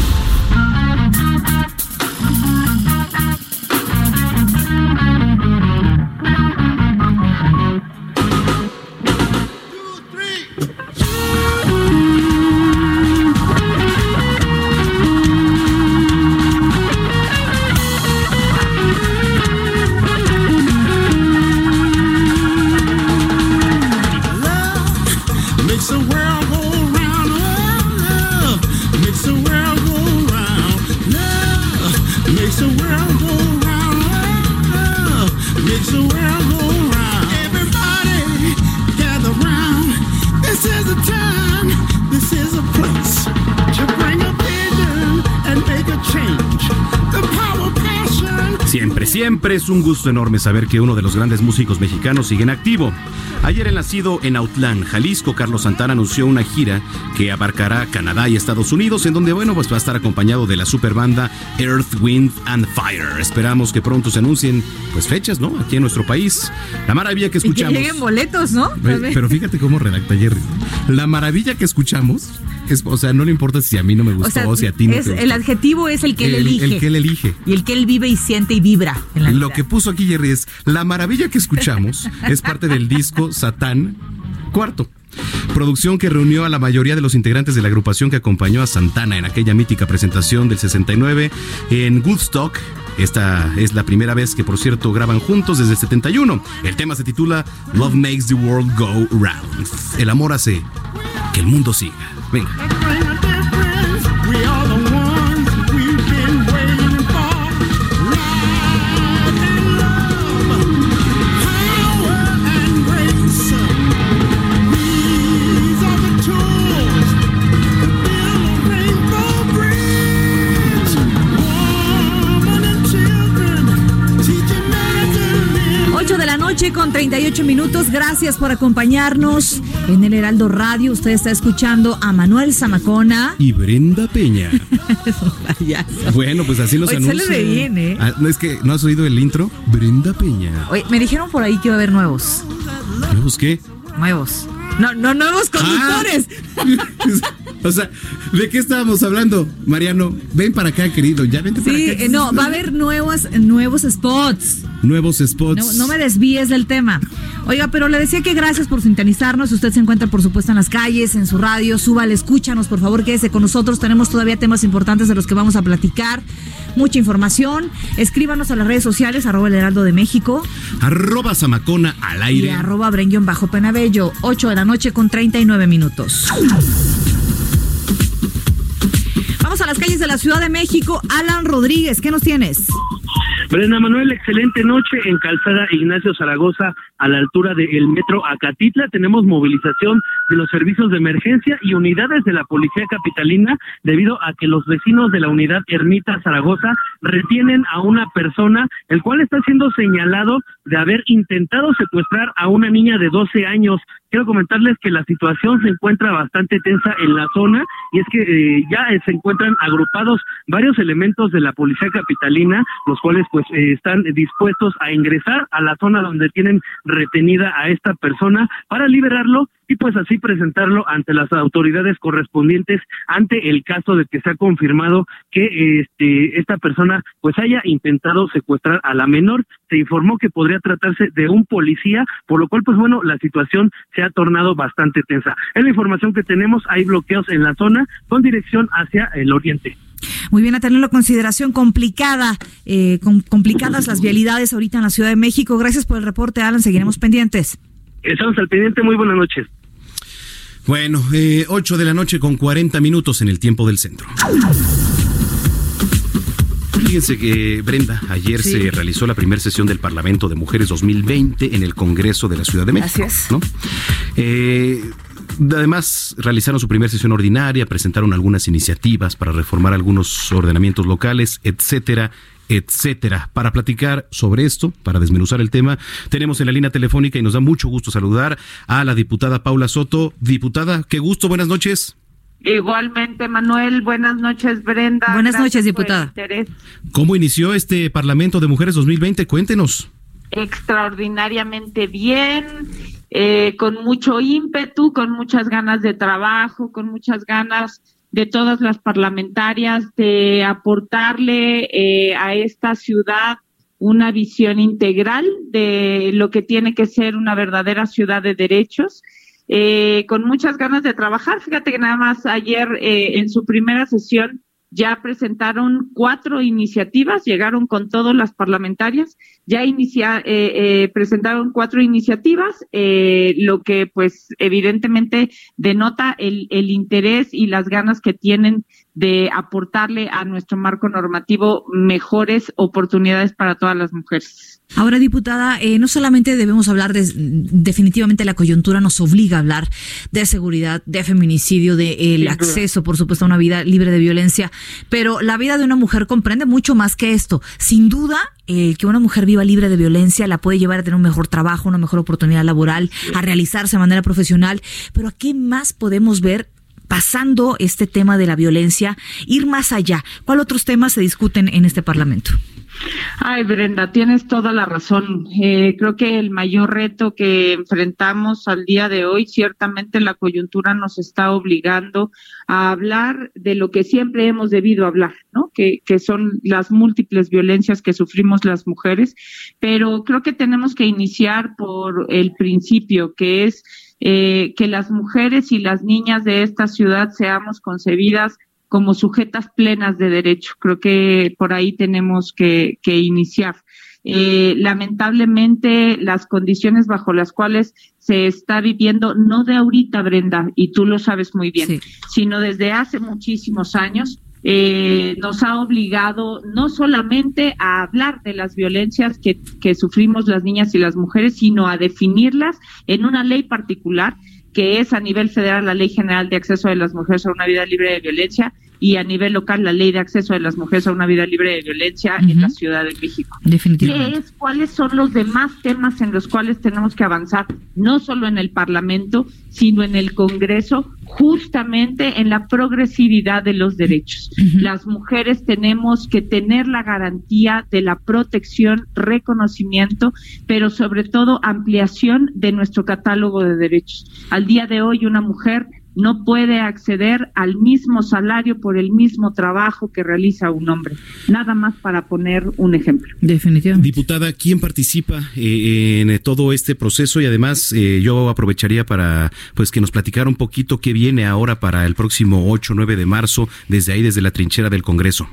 Es un gusto enorme saber que uno de los grandes músicos mexicanos sigue en activo. Ayer el nacido en Autlán, Jalisco, Carlos Santana anunció una gira que abarcará Canadá y Estados Unidos, en donde, bueno, pues va a estar acompañado de la superbanda Earth, Wind and Fire. Esperamos que pronto se anuncien, pues, fechas, ¿no? Aquí en nuestro país. La maravilla que Y que escuchamos. lleguen boletos, ¿no? Pero fíjate cómo redacta Jerry. La maravilla que escuchamos, es, o sea, no le importa si a mí no me gustó O sea, o si a ti no es- te gustó. el adjetivo es el que él El- elige. el que él elige. Y el que él vive y siente y vibra en la Lo vida. que puso aquí Jerry es la maravilla que escuchamos es parte del disco Satán Cuarto. Producción que reunió a la mayoría de los integrantes de la agrupación que acompañó a Santana en aquella mítica presentación del 69 en Woodstock. Esta es la primera vez que, por cierto, graban juntos desde el 71. El tema se titula Love Makes the World Go Round. El amor hace que el mundo siga. Venga. We are the ones we've been waiting for. Life and love, power and grace. These are the tools to build a rainbow bridge. Woman and children, teaching men to live. 8 de la noche con 38 minutos. Gracias por acompañarnos en el Heraldo Radio. Usted está escuchando a Manuel Zamacona. Y Brenda Peña. *laughs* Bueno, pues así nos Hoy sale bien, ¿eh? Ah, no, es que no has oído el intro. Brenda Peña. Oye, me dijeron por ahí que iba a haber nuevos. ¿Me busqué? Nuevos. No, no nuevos conductores. *laughs* O sea, ¿de qué estábamos hablando, Mariano? Ven para acá, querido. Ya vente para Sí, acá. eh, no, va a haber nuevos, nuevos spots. Nuevos spots. No, no me desvíes del tema. Oiga, pero le decía que gracias por sintonizarnos. Usted se encuentra, por supuesto, en las calles, en su radio. Súbale, escúchanos, por favor, quédese con nosotros. Tenemos todavía temas importantes de los que vamos a platicar. Mucha información. Escríbanos a las redes sociales, arroba el heraldo de México Arroba Zamacona al y aire. arroba brenguión bajo penabello. 8 de la noche con 39 minutos. Vamos a las calles de la Ciudad de México. Alan Rodríguez, ¿qué nos tienes? Brenda Manuel, excelente noche en Calzada Ignacio Zaragoza, a la altura del metro Acatitla. Tenemos movilización de los servicios de emergencia y unidades de la Policía Capitalina debido a que los vecinos de la unidad Ermita Zaragoza retienen a una persona, el cual está siendo señalado de haber intentado secuestrar a una niña de 12 años. Quiero comentarles que la situación se encuentra bastante tensa en la zona y es que eh, ya eh, se encuentran agrupados varios elementos de la policía capitalina, los cuales pues eh, están dispuestos a ingresar a la zona donde tienen retenida a esta persona para liberarlo y pues así presentarlo ante las autoridades correspondientes ante el caso de que se ha confirmado que este esta persona pues haya intentado secuestrar a la menor. Se informó que podría tratarse de un policía por lo cual pues bueno la situación se ha tornado bastante tensa. Es la información que tenemos. Hay bloqueos en la zona con dirección hacia el oriente. Muy bien, a tenerlo en consideración, complicada, eh, com- complicadas las vialidades ahorita en la Ciudad de México. Gracias por el reporte, Alan, seguiremos pendientes. Estamos al pendiente muy buenas noches Bueno, eh, 8 de la noche con 40 minutos en el tiempo del centro. Fíjense que, Brenda, ayer Sí. se realizó la primera sesión del Parlamento de Mujeres 2020 en el Congreso de la Ciudad de México. Así es. ¿no? Eh, además, realizaron su primera sesión ordinaria, presentaron algunas iniciativas para reformar algunos ordenamientos locales, etcétera, etcétera. Para platicar sobre esto, para desmenuzar el tema, tenemos en la línea telefónica y nos da mucho gusto saludar a la diputada Paula Soto. Diputada, qué gusto, buenas noches. Igualmente, Manuel, buenas noches, Brenda. Buenas Gracias noches, diputada. ¿Cómo inició este Parlamento de Mujeres 2020? Cuéntenos. Extraordinariamente bien, eh, con mucho ímpetu, con muchas ganas de trabajo, con muchas ganas de todas las parlamentarias de aportarle eh, a esta ciudad una visión integral de lo que tiene que ser una verdadera ciudad de derechos. eh, con muchas ganas de trabajar. Fíjate que nada más ayer eh, en su primera sesión ya presentaron cuatro iniciativas, llegaron con todas las parlamentarias, ya inicia, eh, eh, presentaron cuatro iniciativas, eh, lo que pues evidentemente denota el, el interés y las ganas que tienen de aportarle a nuestro marco normativo mejores oportunidades para todas las mujeres. Ahora, diputada, eh, no solamente debemos hablar de, definitivamente la coyuntura nos obliga a hablar de seguridad, de feminicidio, de duda. acceso, por supuesto, a una vida libre de violencia, pero la vida de una mujer comprende mucho más que esto. Sin duda, el que una mujer viva libre de violencia la puede llevar a tener un mejor trabajo, una mejor oportunidad laboral, a realizarse de manera profesional, pero ¿a qué más podemos ver pasando este tema de la violencia, ir más allá? ¿Cuál otros temas se discuten en este Parlamento? Ay, Brenda, tienes toda la razón. Eh, creo que el mayor reto que enfrentamos al día de hoy, ciertamente la coyuntura nos está obligando a hablar de lo que siempre hemos debido hablar, ¿no? Que, que son las múltiples violencias que sufrimos las mujeres, pero creo que tenemos que iniciar por el principio, que es eh, que las mujeres y las niñas de esta ciudad seamos concebidas como sujetas plenas de derecho. Creo que por ahí tenemos que, que iniciar. Eh, lamentablemente, las condiciones bajo las cuales se está viviendo, no de ahorita, Brenda, y tú lo sabes muy bien, sino desde hace muchísimos años, eh, nos ha obligado no solamente a hablar de las violencias que, que sufrimos las niñas y las mujeres, sino a definirlas en una ley particular que es a nivel federal la Ley General de Acceso de las Mujeres a una Vida Libre de Violencia y a nivel local la Ley de Acceso de las Mujeres a una Vida Libre de Violencia en la Ciudad de México. Definitivamente. ¿Qué es? ¿Cuáles son los demás temas en los cuales tenemos que avanzar, no solo en el Parlamento, sino en el Congreso, justamente en la progresividad de los derechos? Las mujeres tenemos que tener la garantía de la protección, reconocimiento, pero sobre todo ampliación de nuestro catálogo de derechos. Al día de hoy, una mujer no puede acceder al mismo salario por el mismo trabajo que realiza un hombre. Nada más para poner un ejemplo. Definitivamente. Diputada, ¿quién participa eh, en todo este proceso? Y además, eh, yo aprovecharía para pues que nos platicara un poquito qué viene ahora para el próximo 8 9 de marzo, desde ahí, desde la trinchera del Congreso.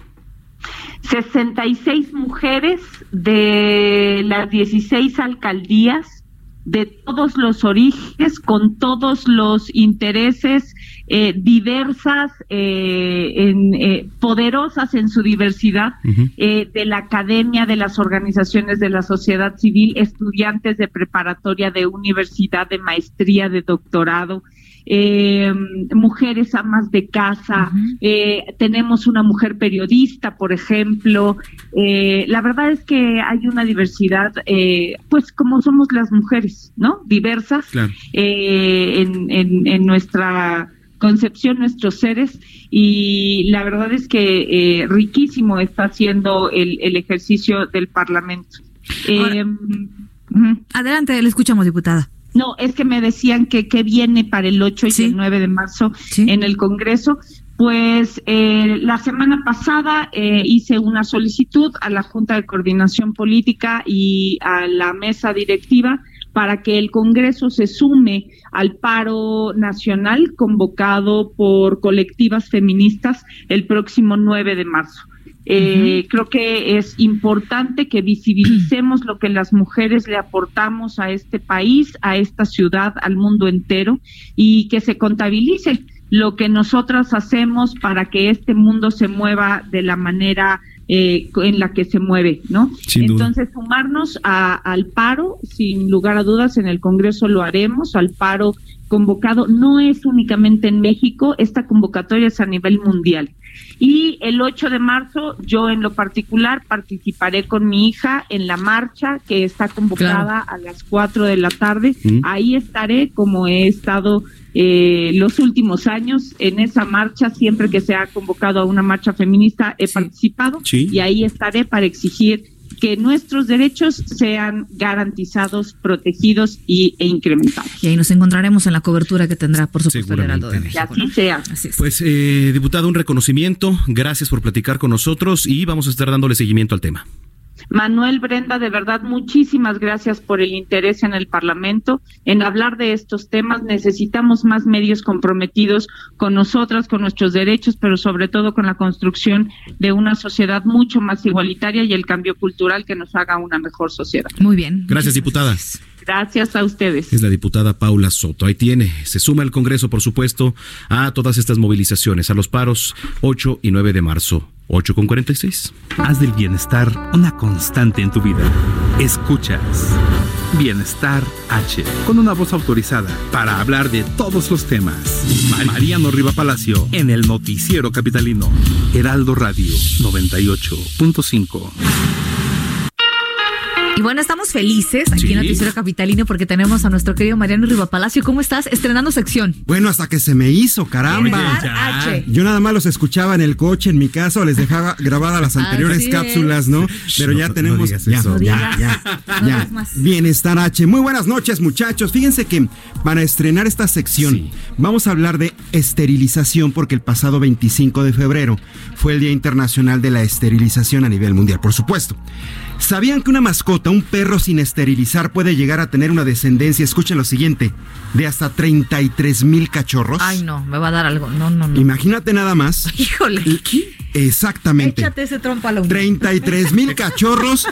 66 mujeres de las 16 alcaldías, de todos los orígenes, con todos los intereses eh, diversas, eh, en, eh, poderosas en su diversidad, eh, de la academia, de las organizaciones de la sociedad civil, estudiantes de preparatoria, de universidad, de maestría, de doctorado, eh, mujeres amas de casa, eh, tenemos una mujer periodista, por ejemplo. Eh, la verdad es que hay una diversidad, eh, pues como somos las mujeres, ¿no? Diversas en, en, en nuestra concepción, nuestros seres, y la verdad es que eh, riquísimo está haciendo el, el ejercicio del Parlamento. Eh. Adelante, le escuchamos, diputada. No, es que me decían que, que viene para el 8 y el 9 de marzo en el Congreso. Pues eh, la semana pasada eh, hice una solicitud a la Junta de Coordinación Política y a la mesa directiva para que el Congreso se sume al paro nacional convocado por colectivas feministas el próximo 9 de marzo. Eh, Creo que es importante que visibilicemos lo que las mujeres le aportamos a este país, a esta ciudad, al mundo entero y que se contabilice lo que nosotras hacemos para que este mundo se mueva de la manera eh, en la que se mueve, ¿no? Sin duda. Entonces, sumarnos a- al paro, sin lugar a dudas, en el Congreso lo haremos, al paro convocado, no es únicamente en México, esta convocatoria es a nivel mundial. Y el 8 de marzo, yo en lo particular participaré con mi hija en la marcha que está convocada a las 4 de la tarde. Mm. Ahí estaré como he estado eh, los últimos años en esa marcha, siempre que se ha convocado a una marcha feminista he participado Sí. y ahí estaré para exigir que nuestros derechos sean garantizados, protegidos y, e incrementados. Y ahí nos encontraremos en la cobertura que tendrá, por supuesto, el Heraldo de Que México. así sea. Pues, eh, diputada, un reconocimiento. Gracias por platicar con nosotros y vamos a estar dándole seguimiento al tema. Manuel Brenda, de verdad, muchísimas gracias por el interés en el Parlamento en hablar de estos temas. Necesitamos más medios comprometidos con nosotras, con nuestros derechos, pero sobre todo con la construcción de una sociedad mucho más igualitaria y el cambio cultural que nos haga una mejor sociedad. Muy bien. Gracias, diputada. Gracias a ustedes. Es la diputada Paula Soto. Ahí tiene. Se suma el Congreso, por supuesto, a todas estas movilizaciones, a los paros 8 y 9 de marzo. 8 con 46. Haz del bienestar una constante en tu vida. Escuchas Bienestar H, con una voz autorizada para hablar de todos los temas. Mariano Riva Palacio, en el Noticiero Capitalino. Heraldo Radio 98.5. Y bueno, estamos felices aquí en Noticiero Capitalino porque tenemos a nuestro querido Mariano Rivapalacio. ¿Cómo estás? Estrenando sección. Bueno, hasta que se me hizo, caramba. Yo nada más los escuchaba en el coche, en mi casa, o les dejaba *laughs* grabadas las anteriores Así cápsulas, ¿no? Pero ya no tenemos. digas ya, eso. No ya, ya, No ya. digas más. Bienestar H. Muy buenas noches, muchachos. Fíjense que para estrenar esta sección Sí. vamos a hablar de esterilización porque el pasado 25 de febrero fue el Día Internacional de la Esterilización a nivel mundial, por supuesto. ¿Sabían que una mascota, un perro sin esterilizar, puede llegar a tener una descendencia, escuchen lo siguiente, de hasta 33 mil cachorros? Ay, no, me va a dar algo. No, no, no. Imagínate nada más. *laughs* Híjole. Exactamente. Échate ese trompo a la uña. 33 mil *laughs* cachorros,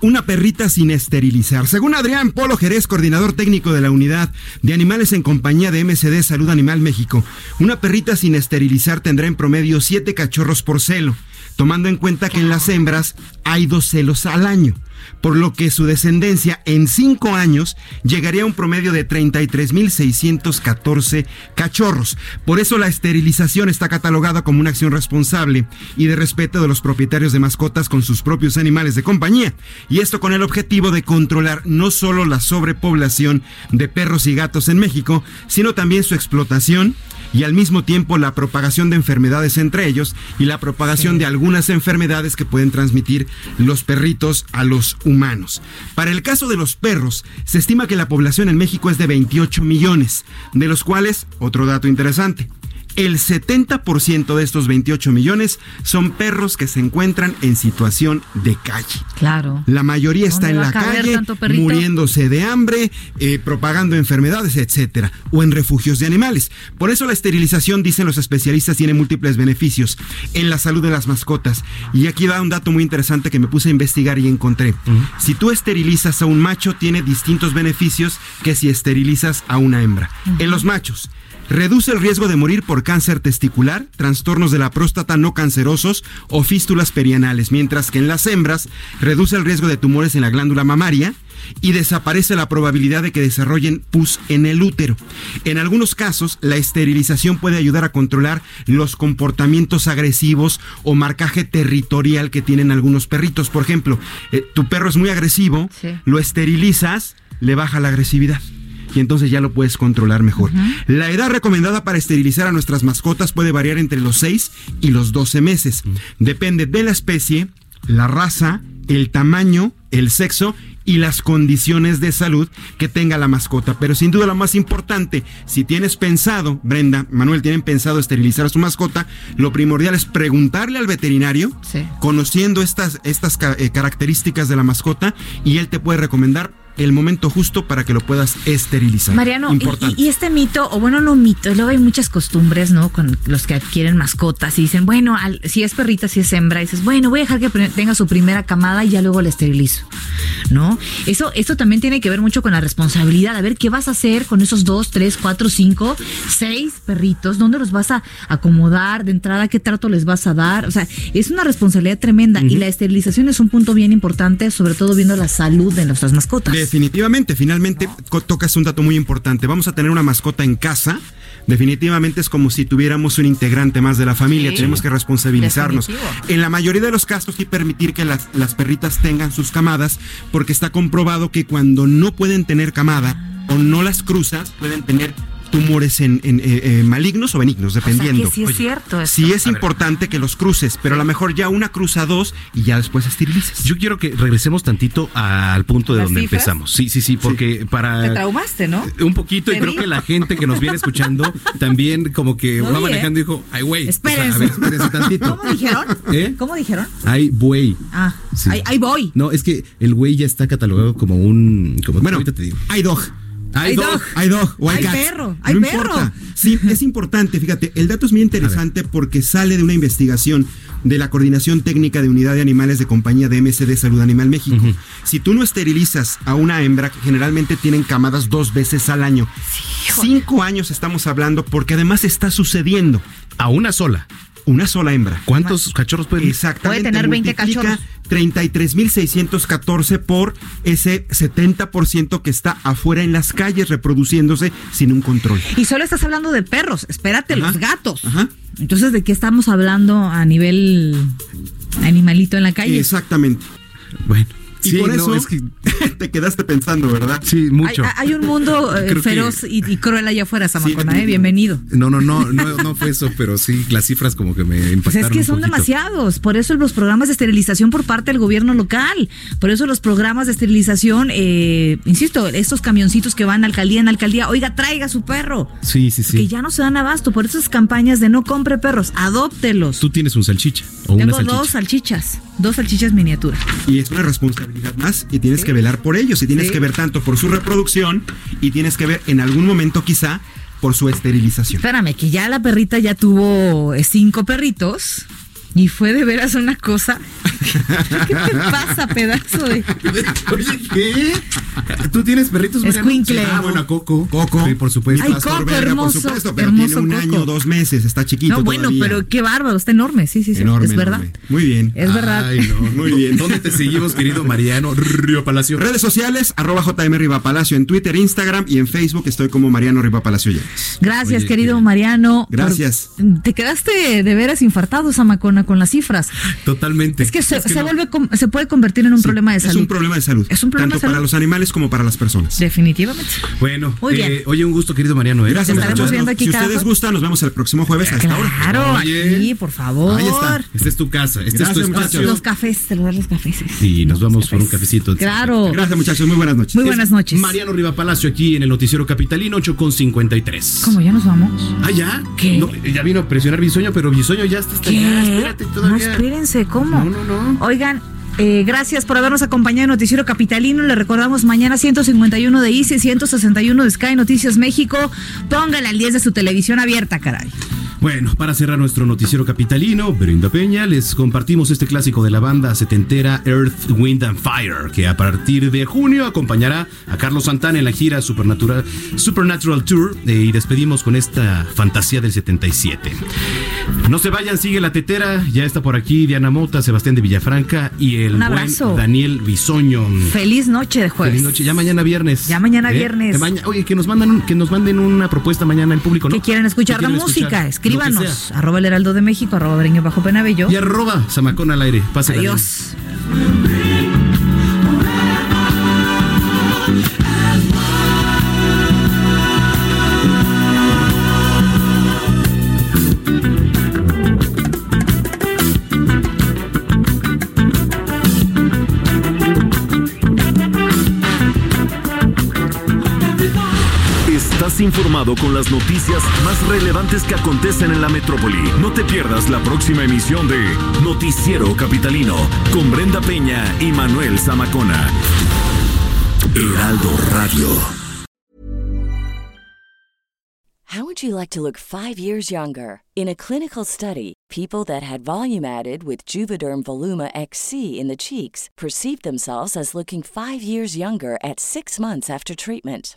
una perrita sin esterilizar. Según Adrián Polo Jerez, coordinador técnico de la unidad de animales en compañía de MCD Salud Animal México, una perrita sin esterilizar tendrá en promedio 7 cachorros por celo, tomando en cuenta que en las hembras hay dos celos al año. Por lo que su descendencia en cinco años llegaría a un promedio de 33.614 cachorros. Por eso la esterilización está catalogada como una acción responsable y de respeto de los propietarios de mascotas con sus propios animales de compañía. Y esto con el objetivo de controlar no solo la sobrepoblación de perros y gatos en México, sino también su explotación y al mismo tiempo la propagación de enfermedades entre ellos y la propagación de algunas enfermedades que pueden transmitir los perritos a los humanos. Para el caso de los perros, se estima que la población en México es de 28 millones, de los cuales, otro dato interesante, el 70% de estos 28 millones son perros que se encuentran en situación de calle. Claro. La mayoría está ¿Dónde en la calle, muriéndose de hambre, eh, propagando enfermedades, etcétera, o en refugios de animales. Por eso la esterilización, dicen los especialistas, tiene múltiples beneficios en la salud de las mascotas. Y aquí va un dato muy interesante que me puse a investigar y encontré. Si tú esterilizas a un macho, tiene distintos beneficios que si esterilizas a una hembra. En los machos, Reduce el riesgo de morir por cáncer testicular, trastornos de la próstata no cancerosos o fístulas perianales, mientras que en las hembras reduce el riesgo de tumores en la glándula mamaria y desaparece la probabilidad de que desarrollen pus en el útero. En algunos casos, la esterilización puede ayudar a controlar los comportamientos agresivos o marcaje territorial que tienen algunos perritos. Por ejemplo, eh, tu perro es muy agresivo, Sí. lo esterilizas, le baja la agresividad y entonces ya lo puedes controlar mejor. La edad recomendada para esterilizar a nuestras mascotas puede variar entre los 6 y los 12 meses. Depende de la especie, la raza, el tamaño, el sexo y las condiciones de salud que tenga la mascota. Pero sin duda lo más importante, si tienes pensado, Brenda, Manuel, tienen pensado esterilizar a su mascota, lo primordial es preguntarle al veterinario, Sí. conociendo estas, estas eh, características de la mascota, y él te puede recomendar el momento justo para que lo puedas esterilizar. Mariano, y- Importante. y, y este mito, o bueno, no mito, luego hay muchas costumbres, ¿no? Con los que adquieren mascotas y dicen, bueno, al- si es perrita, si es hembra, dices, bueno, voy a dejar que tenga su primera camada y ya luego la esterilizo, ¿no? Eso, esto también tiene que ver mucho con la responsabilidad. A ver, ¿qué vas a hacer con esos dos, tres, cuatro, cinco, seis perritos? ¿Dónde los vas a acomodar? De entrada, ¿qué trato les vas a dar? O sea, es una responsabilidad tremenda y la esterilización es un punto bien importante, sobre todo viendo la salud de nuestras mascotas. Definitivamente, finalmente tocas un dato muy importante. Vamos a tener una mascota en casa. Definitivamente es como si tuviéramos un integrante más de la familia. Sí. Tenemos que responsabilizarnos. Definitivo. En la mayoría de los casos sí permitir que las, las perritas tengan sus camadas, porque está comprobado que cuando no pueden tener camada o no las cruzas, pueden tener tumores en, en, eh, eh, malignos o benignos, dependiendo. que sí es cierto esto. Sí es A ver. importante que los cruces, pero a lo mejor ya una cruza dos y ya después esterilizas. Yo quiero que regresemos tantito al punto de ¿Las donde cifras? empezamos. Sí, sí, sí, porque para... Te traumaste, ¿no? Un poquito, y creo que la gente que nos viene escuchando *laughs* también como que No va vi, manejando y dijo, ay, güey. o sea, Espérense. a ver, espérense tantito. *laughs* ¿Cómo dijeron? ¿Eh? ¿Cómo dijeron? Ay, güey. Ah, Sí. ahí, voy. No, es que el güey ya está catalogado como un... Como, Bueno, ahorita te digo. hay dog. Hay dog. Hay dog o hay, perro, hay no perro. Importa. Sí, es importante, fíjate, el dato es muy interesante porque sale de una investigación de la Coordinación Técnica de Unidad de Animales de compañía de MSD Salud Animal México. Si tú no esterilizas a una hembra, generalmente tienen camadas dos veces al año. Cinco años estamos hablando porque además está sucediendo. A una sola. Una sola hembra. ¿Cuántos cachorros pueden? Exactamente. Puede tener 20 multiplica cachorros. 33.614 por ese 70% que está afuera en las calles reproduciéndose sin un control. Y solo estás hablando de perros. Espérate, los gatos. Ajá. Entonces, ¿de qué estamos hablando a nivel animalito en la calle? Exactamente. Bueno. Y sí, por no, eso es que- *laughs* te quedaste pensando, ¿verdad? Sí, mucho. hay un mundo eh, que- feroz y, y cruel allá afuera, Samacona, Sí. ¿eh? Bienvenido. No, no, no, no, no fue eso, pero sí, las cifras como que me Pues impactaron es que un son poquito. demasiados, por eso los programas de esterilización por parte del gobierno local, por eso los programas de esterilización, eh, insisto, estos camioncitos que van alcaldía en alcaldía, oiga, traiga su perro, Sí, sí, sí. que ya no se dan abasto, por esas campañas de no compre perros, adóptelos. Tú tienes un salchicha o una Tengo salchicha. dos salchichas, dos salchichas miniatura. Y es una responsabilidad más y tienes que velar por ellos y tienes Sí. que ver tanto por su reproducción y tienes que ver en algún momento quizá por su esterilización. Espérame, que ya la perrita ya tuvo eh, cinco perritos. Y fue de veras una cosa. *laughs* ¿Qué te pasa, pedazo de.? *laughs* Oye, ¿qué? ¿Tú tienes perritos. Sí, Ah, bueno, Coco. Coco. Sí, por supuesto. Ay, Pastor Coco, hermoso, por supuesto, pero hermoso tiene un Coco. año, dos meses, está chiquito No, bueno, todavía. pero qué bárbaro, está enorme, sí, sí, sí. Enorme, es verdad. enorme. Muy bien. Es verdad. Ay, no. Muy bien. *laughs* ¿Dónde te seguimos, querido Mariano Río Palacio? Redes sociales, arroba JM Riva Palacio en Twitter, Instagram y en Facebook estoy como Mariano Riva Palacio Llanes. Gracias, Oye, querido Mariano. Gracias. Por- Te quedaste de veras infartado, Samacona, con las cifras. Totalmente. Es que se, se no. vuelve, com- se puede convertir en un Sí, problema de Es salud. un problema de salud. Es un problema Tanto de salud. para los animales como para las personas. Definitivamente. Bueno, Muy bien. eh, oye, un gusto, querido Mariano. ¿eh? Gracias, estaremos muchachos. viendo aquí Si cada ustedes gustan, nos vemos el próximo jueves a esta hora. Claro, aquí, por favor. Ahí está. Esta es tu casa, este Gracias, es tu espacio. muchachos. Los cafés, saludar los cafés. Y nos vamos por un cafecito. Claro. Gracias, muchachos. Muy buenas noches. Muy buenas noches. Mariano Riva Palacio aquí en el Noticiero Capitalino 8 con 53. ¿Cómo ya nos vamos? Ah, ya. ¿Qué? No, ya vino a presionar Bisoño, pero Bisoño ya está hasta allá. Espérate No, todavía. espérense, ¿cómo? No, no, no. Oigan, eh, gracias por habernos acompañado en Noticiero Capitalino. Le recordamos mañana 151 de ICE, 161 de Sky Noticias México. Póngale al 10 de su televisión abierta, caray. Bueno, para cerrar nuestro noticiero capitalino, Brinda Peña, les compartimos este clásico de la banda setentera Earth, Wind and Fire, que a partir de junio acompañará a Carlos Santana en la gira Supernatural, Supernatural Tour eh, y despedimos con esta fantasía del 77. No se vayan, sigue la tetera, ya está por aquí Diana Mota, Sebastián de Villafranca y el Un buen abrazo. Daniel Bisoño. Feliz noche de jueves. Feliz noche, ya mañana viernes. Ya mañana ¿Eh? viernes. Maña- oye, que nos mandan que nos manden una propuesta mañana al público, ¿no? Que quieren escuchar ¿Qué la quieren música, escuchar? Escríbanos. Arroba el Heraldo de México, arroba Bajo Penabello. Y arroba Samacón al aire. Bien. Adiós. Informado con las noticias más relevantes que acontecen en la metrópoli. No te pierdas la próxima emisión de Noticiero Capitalino con Brenda Peña y Manuel Zamacona. Heraldo Radio. How would you like to look five years younger? In a clinical study, people that had volume added with Juvederm Voluma XC in the cheeks perceived themselves as looking five years younger at six months after treatment.